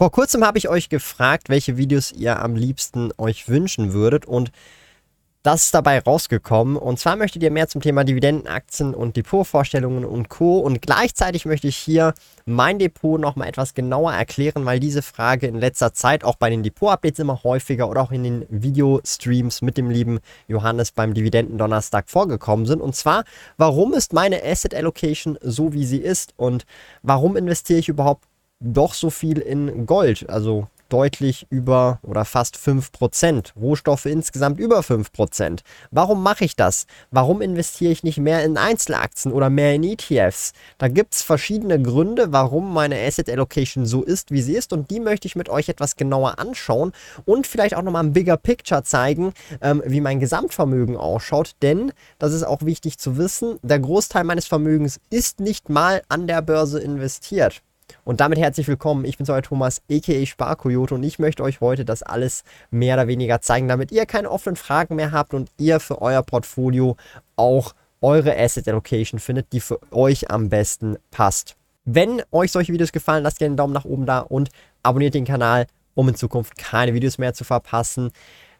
Vor kurzem habe ich euch gefragt, welche Videos ihr am liebsten euch wünschen würdet und das ist dabei rausgekommen. Und zwar möchtet ihr mehr zum Thema Dividendenaktien und Depotvorstellungen und Co. Und gleichzeitig möchte ich hier mein Depot nochmal etwas genauer erklären, weil diese Frage in letzter Zeit auch bei den Depot-Updates immer häufiger oder auch in den Videostreams mit dem lieben Johannes beim Dividenden-Donnerstag vorgekommen sind. Und zwar, warum ist meine Asset Allocation so, wie sie ist? Und warum investiere ich überhaupt doch so viel in Gold, also deutlich über oder fast 5%. Rohstoffe insgesamt über 5%. Warum mache ich das? Warum investiere ich nicht mehr in Einzelaktien oder mehr in ETFs? Da gibt es verschiedene Gründe, warum meine Asset Allocation so ist, wie sie ist. Und die möchte ich mit euch etwas genauer anschauen und vielleicht auch nochmal ein Bigger Picture zeigen, ähm, wie mein Gesamtvermögen ausschaut. Denn, das ist auch wichtig zu wissen, der Großteil meines Vermögens ist nicht mal an der Börse investiert. Und damit herzlich willkommen. Ich bin euer Thomas, a.k.a. Sparkoyote und ich möchte euch heute das alles mehr oder weniger zeigen, damit ihr keine offenen Fragen mehr habt und ihr für euer Portfolio auch eure Asset Allocation findet, die für euch am besten passt. Wenn euch solche Videos gefallen, lasst gerne einen Daumen nach oben da und abonniert den Kanal, um in Zukunft keine Videos mehr zu verpassen.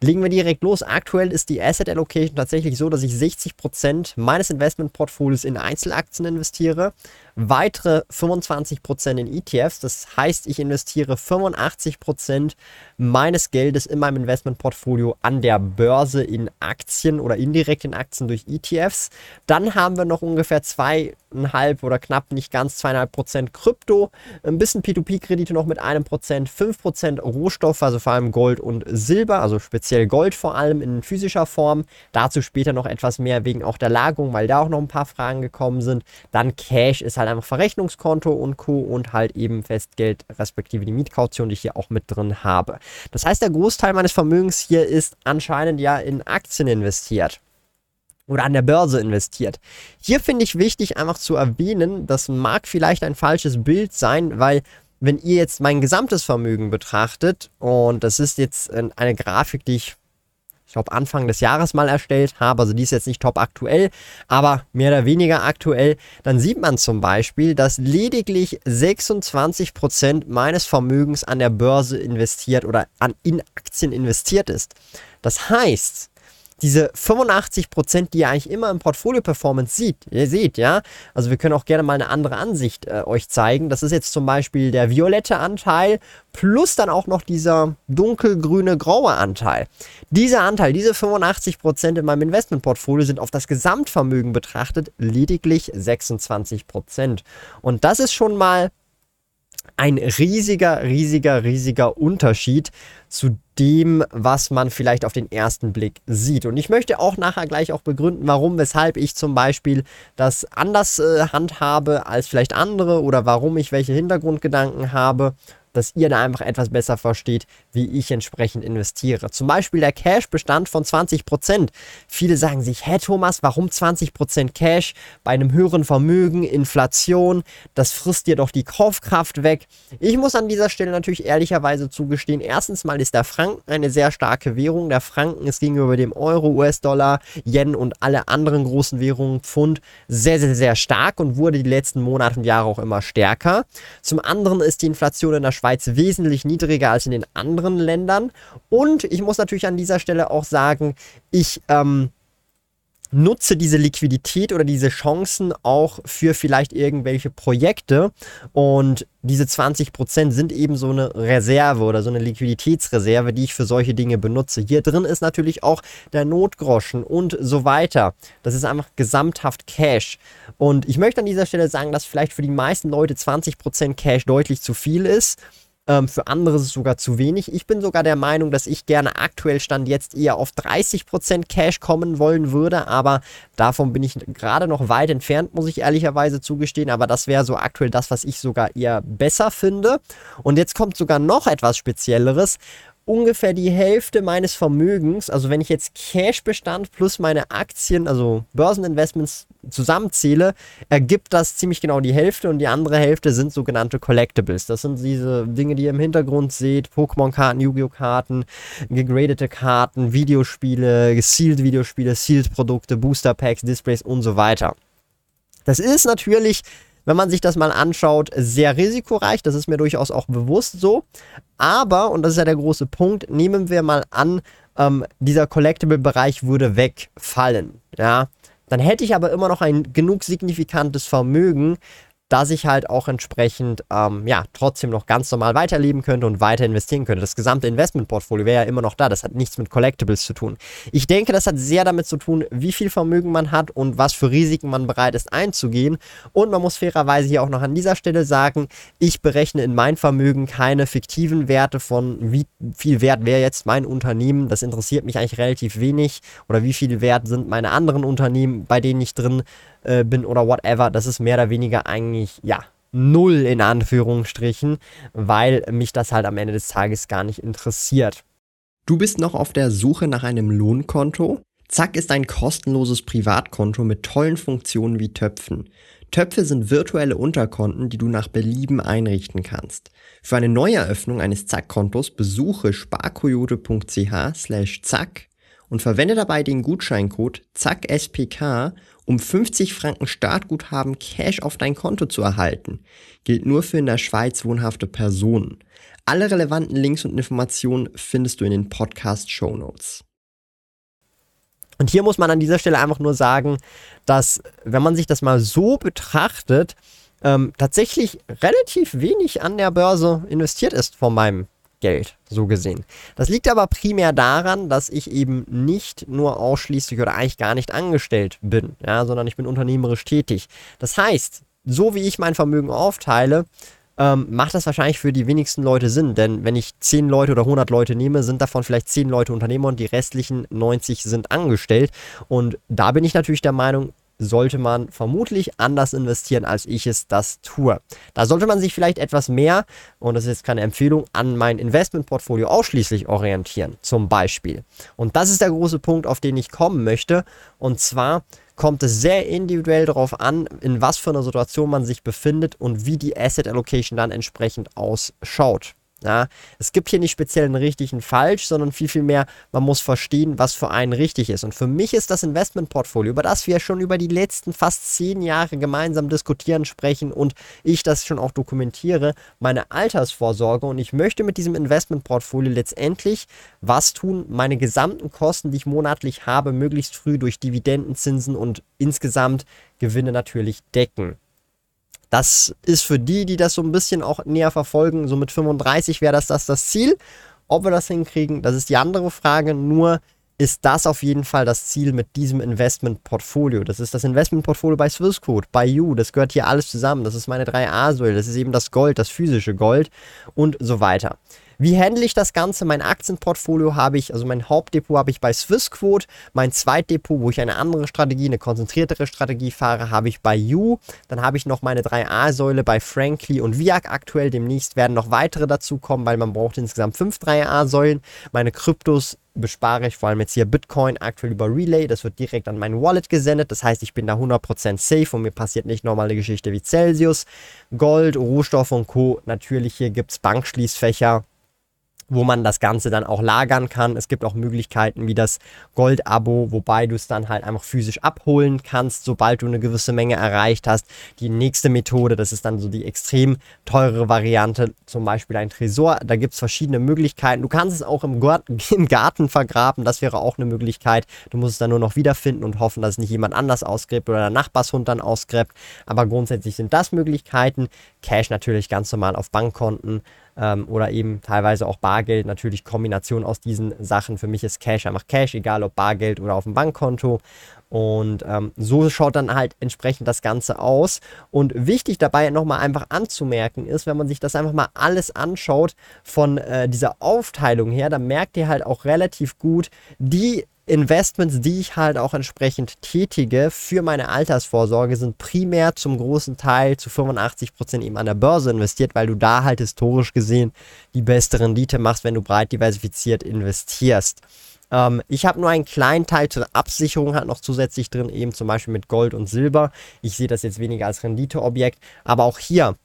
Legen wir direkt los. Aktuell ist die Asset Allocation tatsächlich so, dass ich 60% meines Investmentportfolios in Einzelaktien investiere, weitere 25% in ETFs. Das heißt, ich investiere 85% meines Geldes in meinem Investmentportfolio an der Börse in Aktien oder indirekt in Aktien durch ETFs. Dann haben wir noch ungefähr zweieinhalb oder knapp nicht ganz zweieinhalb Prozent Krypto, ein bisschen P2P-Kredite noch mit einem Prozent, 5% Rohstoffe, also vor allem Gold und Silber, also speziell Gold vor allem in physischer Form. Dazu später noch etwas mehr wegen auch der Lagerung, weil da auch noch ein paar Fragen gekommen sind. Dann Cash ist halt einfach Verrechnungskonto und Co. und halt eben Festgeld respektive die Mietkaution, die ich hier auch mit drin habe. Das heißt, der Großteil meines Vermögens hier ist anscheinend ja in Aktien investiert oder an der Börse investiert. Hier finde ich wichtig einfach zu erwähnen, das mag vielleicht ein falsches Bild sein, weil wenn ihr jetzt mein gesamtes Vermögen betrachtet, und das ist jetzt eine Grafik, die ich, ich glaube, Anfang des Jahres mal erstellt habe, also die ist jetzt nicht top aktuell, aber mehr oder weniger aktuell, dann sieht man zum Beispiel, dass lediglich 26% meines Vermögens an der Börse investiert oder an, in Aktien investiert ist. Das heißt, diese 85 Prozent, die ihr eigentlich immer im Portfolio Performance sieht, ihr seht, ja, also wir können auch gerne mal eine andere Ansicht äh, euch zeigen. Das ist jetzt zum Beispiel der violette Anteil plus dann auch noch dieser dunkelgrüne graue Anteil. Dieser Anteil, diese 85 Prozent in meinem Investmentportfolio sind auf das Gesamtvermögen betrachtet lediglich 26 Prozent. Und das ist schon mal ein riesiger, riesiger, riesiger Unterschied zu dem, was man vielleicht auf den ersten Blick sieht. Und ich möchte auch nachher gleich auch begründen, warum, weshalb ich zum Beispiel das anders äh, handhabe als vielleicht andere oder warum ich welche Hintergrundgedanken habe dass ihr da einfach etwas besser versteht, wie ich entsprechend investiere. Zum Beispiel der Cash-Bestand von 20%. Viele sagen sich, hä Thomas, warum 20% Cash bei einem höheren Vermögen, Inflation, das frisst dir doch die Kaufkraft weg. Ich muss an dieser Stelle natürlich ehrlicherweise zugestehen, erstens mal ist der Franken eine sehr starke Währung. Der Franken ist gegenüber dem Euro, US-Dollar, Yen und alle anderen großen Währungen, Pfund, sehr, sehr, sehr stark und wurde die letzten Monate und Jahre auch immer stärker. Zum anderen ist die Inflation in der Schweiz wesentlich niedriger als in den anderen Ländern. Und ich muss natürlich an dieser Stelle auch sagen, ich ähm, nutze diese Liquidität oder diese Chancen auch für vielleicht irgendwelche Projekte. Und diese 20% sind eben so eine Reserve oder so eine Liquiditätsreserve, die ich für solche Dinge benutze. Hier drin ist natürlich auch der Notgroschen und so weiter. Das ist einfach gesamthaft Cash. Und ich möchte an dieser Stelle sagen, dass vielleicht für die meisten Leute 20% Cash deutlich zu viel ist. Ähm, für andere ist es sogar zu wenig. Ich bin sogar der Meinung, dass ich gerne aktuell Stand jetzt eher auf 30% Cash kommen wollen würde, aber davon bin ich gerade noch weit entfernt, muss ich ehrlicherweise zugestehen. Aber das wäre so aktuell das, was ich sogar eher besser finde. Und jetzt kommt sogar noch etwas Spezielleres ungefähr die Hälfte meines Vermögens, also wenn ich jetzt Cashbestand plus meine Aktien, also Börseninvestments zusammenzähle, ergibt das ziemlich genau die Hälfte und die andere Hälfte sind sogenannte Collectibles. Das sind diese Dinge, die ihr im Hintergrund seht, Pokémon-Karten, Yu-Gi-Oh! Karten, gegradete Karten, Videospiele, gesealed Videospiele, sealed Produkte, Booster Packs, Displays und so weiter. Das ist natürlich wenn man sich das mal anschaut, sehr risikoreich. Das ist mir durchaus auch bewusst so. Aber, und das ist ja der große Punkt, nehmen wir mal an, ähm, dieser Collectible-Bereich würde wegfallen. Ja, dann hätte ich aber immer noch ein genug signifikantes Vermögen, dass ich halt auch entsprechend, ähm, ja, trotzdem noch ganz normal weiterleben könnte und weiter investieren könnte. Das gesamte Investmentportfolio wäre ja immer noch da. Das hat nichts mit Collectibles zu tun. Ich denke, das hat sehr damit zu tun, wie viel Vermögen man hat und was für Risiken man bereit ist einzugehen. Und man muss fairerweise hier auch noch an dieser Stelle sagen, ich berechne in mein Vermögen keine fiktiven Werte von, wie viel wert wäre jetzt mein Unternehmen. Das interessiert mich eigentlich relativ wenig. Oder wie viel wert sind meine anderen Unternehmen, bei denen ich drin äh, bin oder whatever, das ist mehr oder weniger eigentlich, ja, null in Anführungsstrichen, weil mich das halt am Ende des Tages gar nicht interessiert. Du bist noch auf der Suche nach einem Lohnkonto? Zack ist ein kostenloses Privatkonto mit tollen Funktionen wie Töpfen. Töpfe sind virtuelle Unterkonten, die du nach Belieben einrichten kannst. Für eine Neueröffnung eines Zack-Kontos besuche sparkoyote.ch slash zack und verwende dabei den Gutscheincode ZACKSPK, um 50 Franken Startguthaben Cash auf dein Konto zu erhalten. Gilt nur für in der Schweiz wohnhafte Personen. Alle relevanten Links und Informationen findest du in den Podcast Show Notes. Und hier muss man an dieser Stelle einfach nur sagen, dass wenn man sich das mal so betrachtet, ähm, tatsächlich relativ wenig an der Börse investiert ist von meinem Geld, so gesehen. Das liegt aber primär daran, dass ich eben nicht nur ausschließlich oder eigentlich gar nicht angestellt bin, ja, sondern ich bin unternehmerisch tätig. Das heißt, so wie ich mein Vermögen aufteile, ähm, macht das wahrscheinlich für die wenigsten Leute Sinn. Denn wenn ich 10 Leute oder 100 Leute nehme, sind davon vielleicht 10 Leute Unternehmer und die restlichen 90 sind angestellt. Und da bin ich natürlich der Meinung, sollte man vermutlich anders investieren, als ich es das tue. Da sollte man sich vielleicht etwas mehr, und das ist jetzt keine Empfehlung, an mein Investmentportfolio ausschließlich orientieren, zum Beispiel. Und das ist der große Punkt, auf den ich kommen möchte. Und zwar kommt es sehr individuell darauf an, in was für einer Situation man sich befindet und wie die Asset Allocation dann entsprechend ausschaut. Ja, es gibt hier nicht speziell einen richtigen falsch, sondern viel, viel mehr, man muss verstehen, was für einen richtig ist. Und für mich ist das Investmentportfolio, über das wir schon über die letzten fast zehn Jahre gemeinsam diskutieren, sprechen und ich das schon auch dokumentiere, meine Altersvorsorge. Und ich möchte mit diesem Investmentportfolio letztendlich was tun, meine gesamten Kosten, die ich monatlich habe, möglichst früh durch Dividenden, Zinsen und insgesamt Gewinne natürlich decken. Das ist für die, die das so ein bisschen auch näher verfolgen, so mit 35 wäre das, das das Ziel. Ob wir das hinkriegen, das ist die andere Frage. Nur ist das auf jeden Fall das Ziel mit diesem Investmentportfolio. Das ist das Investmentportfolio bei Swissquote, bei You. Das gehört hier alles zusammen. Das ist meine 3A-Säule. Das ist eben das Gold, das physische Gold und so weiter. Wie handle ich das Ganze? Mein Aktienportfolio habe ich, also mein Hauptdepot habe ich bei Swissquote. Mein Zweitdepot, wo ich eine andere Strategie, eine konzentriertere Strategie fahre, habe ich bei You. Dann habe ich noch meine 3A-Säule bei Frankly und Viag aktuell. Demnächst werden noch weitere dazukommen, weil man braucht insgesamt fünf 3A-Säulen. Meine Kryptos bespare ich vor allem jetzt hier Bitcoin aktuell über Relay. Das wird direkt an mein Wallet gesendet. Das heißt, ich bin da 100% safe und mir passiert nicht normale Geschichte wie Celsius. Gold, Rohstoff und Co. Natürlich hier gibt es Bankschließfächer wo man das Ganze dann auch lagern kann. Es gibt auch Möglichkeiten wie das Gold-Abo, wobei du es dann halt einfach physisch abholen kannst, sobald du eine gewisse Menge erreicht hast. Die nächste Methode, das ist dann so die extrem teure Variante, zum Beispiel ein Tresor. Da gibt es verschiedene Möglichkeiten. Du kannst es auch im Garten, im Garten vergraben, das wäre auch eine Möglichkeit. Du musst es dann nur noch wiederfinden und hoffen, dass es nicht jemand anders ausgräbt oder der Nachbarshund dann ausgräbt. Aber grundsätzlich sind das Möglichkeiten. Cash natürlich ganz normal auf Bankkonten ähm, oder eben teilweise auch Bargeld. Natürlich Kombination aus diesen Sachen. Für mich ist Cash einfach Cash, egal ob Bargeld oder auf dem Bankkonto. Und ähm, so schaut dann halt entsprechend das Ganze aus. Und wichtig dabei nochmal einfach anzumerken ist, wenn man sich das einfach mal alles anschaut von äh, dieser Aufteilung her, dann merkt ihr halt auch relativ gut, die Investments, die ich halt auch entsprechend tätige für meine Altersvorsorge, sind primär zum großen Teil zu 85 Prozent eben an der Börse investiert, weil du da halt historisch gesehen die beste Rendite machst, wenn du breit diversifiziert investierst. Ähm, ich habe nur einen kleinen Teil zur Absicherung halt noch zusätzlich drin, eben zum Beispiel mit Gold und Silber. Ich sehe das jetzt weniger als Renditeobjekt, aber auch hier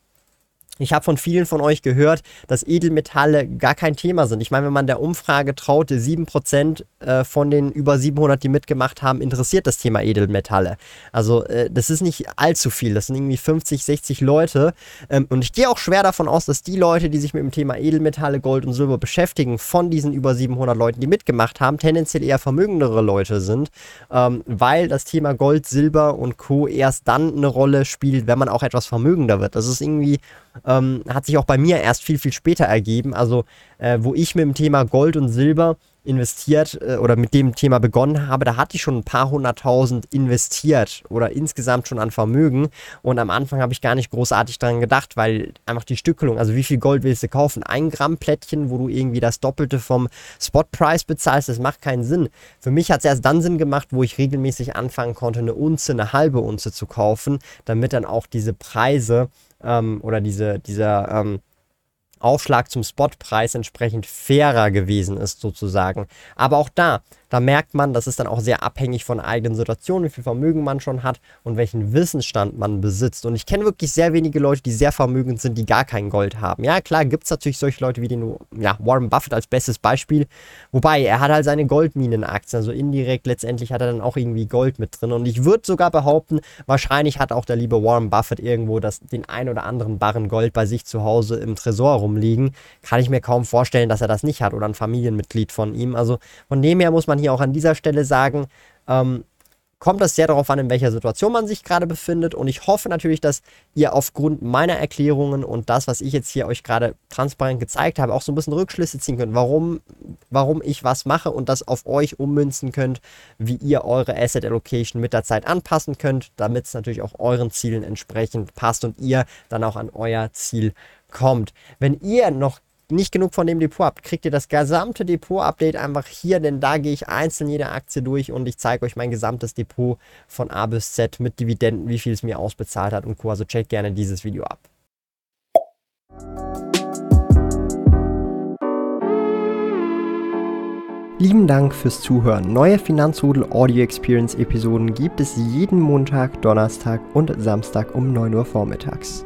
ich habe von vielen von euch gehört, dass Edelmetalle gar kein Thema sind. Ich meine, wenn man der Umfrage traut, 7% äh, von den über 700, die mitgemacht haben, interessiert das Thema Edelmetalle. Also äh, das ist nicht allzu viel. Das sind irgendwie 50, 60 Leute. Ähm, und ich gehe auch schwer davon aus, dass die Leute, die sich mit dem Thema Edelmetalle, Gold und Silber beschäftigen, von diesen über 700 Leuten, die mitgemacht haben, tendenziell eher vermögendere Leute sind, ähm, weil das Thema Gold, Silber und Co. erst dann eine Rolle spielt, wenn man auch etwas vermögender wird. Das ist irgendwie ähm, hat sich auch bei mir erst viel, viel später ergeben. Also, äh, wo ich mit dem Thema Gold und Silber investiert äh, oder mit dem Thema begonnen habe, da hatte ich schon ein paar hunderttausend investiert oder insgesamt schon an Vermögen. Und am Anfang habe ich gar nicht großartig daran gedacht, weil einfach die Stückelung, also wie viel Gold willst du kaufen? Ein Gramm Plättchen, wo du irgendwie das Doppelte vom Spotpreis bezahlst, das macht keinen Sinn. Für mich hat es erst dann Sinn gemacht, wo ich regelmäßig anfangen konnte, eine Unze, eine halbe Unze zu kaufen, damit dann auch diese Preise ähm, oder diese, dieser ähm, Aufschlag zum Spotpreis entsprechend fairer gewesen ist, sozusagen. Aber auch da, da merkt man, das ist dann auch sehr abhängig von eigenen Situationen, wie viel Vermögen man schon hat und welchen Wissensstand man besitzt. Und ich kenne wirklich sehr wenige Leute, die sehr vermögend sind, die gar kein Gold haben. Ja, klar, gibt es natürlich solche Leute wie den ja, Warren Buffett als bestes Beispiel. Wobei, er hat halt seine Goldminenaktien, also indirekt letztendlich hat er dann auch irgendwie Gold mit drin. Und ich würde sogar behaupten, wahrscheinlich hat auch der liebe Warren Buffett irgendwo das, den ein oder anderen Barren Gold bei sich zu Hause im Tresor rumliegen. Kann ich mir kaum vorstellen, dass er das nicht hat oder ein Familienmitglied von ihm. Also von dem her muss man hier hier auch an dieser Stelle sagen, ähm, kommt das sehr darauf an, in welcher Situation man sich gerade befindet. Und ich hoffe natürlich, dass ihr aufgrund meiner Erklärungen und das, was ich jetzt hier euch gerade transparent gezeigt habe, auch so ein bisschen Rückschlüsse ziehen könnt, warum, warum ich was mache und das auf euch ummünzen könnt, wie ihr eure Asset Allocation mit der Zeit anpassen könnt, damit es natürlich auch euren Zielen entsprechend passt und ihr dann auch an euer Ziel kommt. Wenn ihr noch nicht genug von dem Depot habt, kriegt ihr das gesamte Depot-Update einfach hier, denn da gehe ich einzeln jede Aktie durch und ich zeige euch mein gesamtes Depot von A bis Z mit Dividenden, wie viel es mir ausbezahlt hat und Co. Also checkt gerne dieses Video ab. Lieben Dank fürs Zuhören. Neue Finanzrudel Audio Experience Episoden gibt es jeden Montag, Donnerstag und Samstag um 9 Uhr vormittags.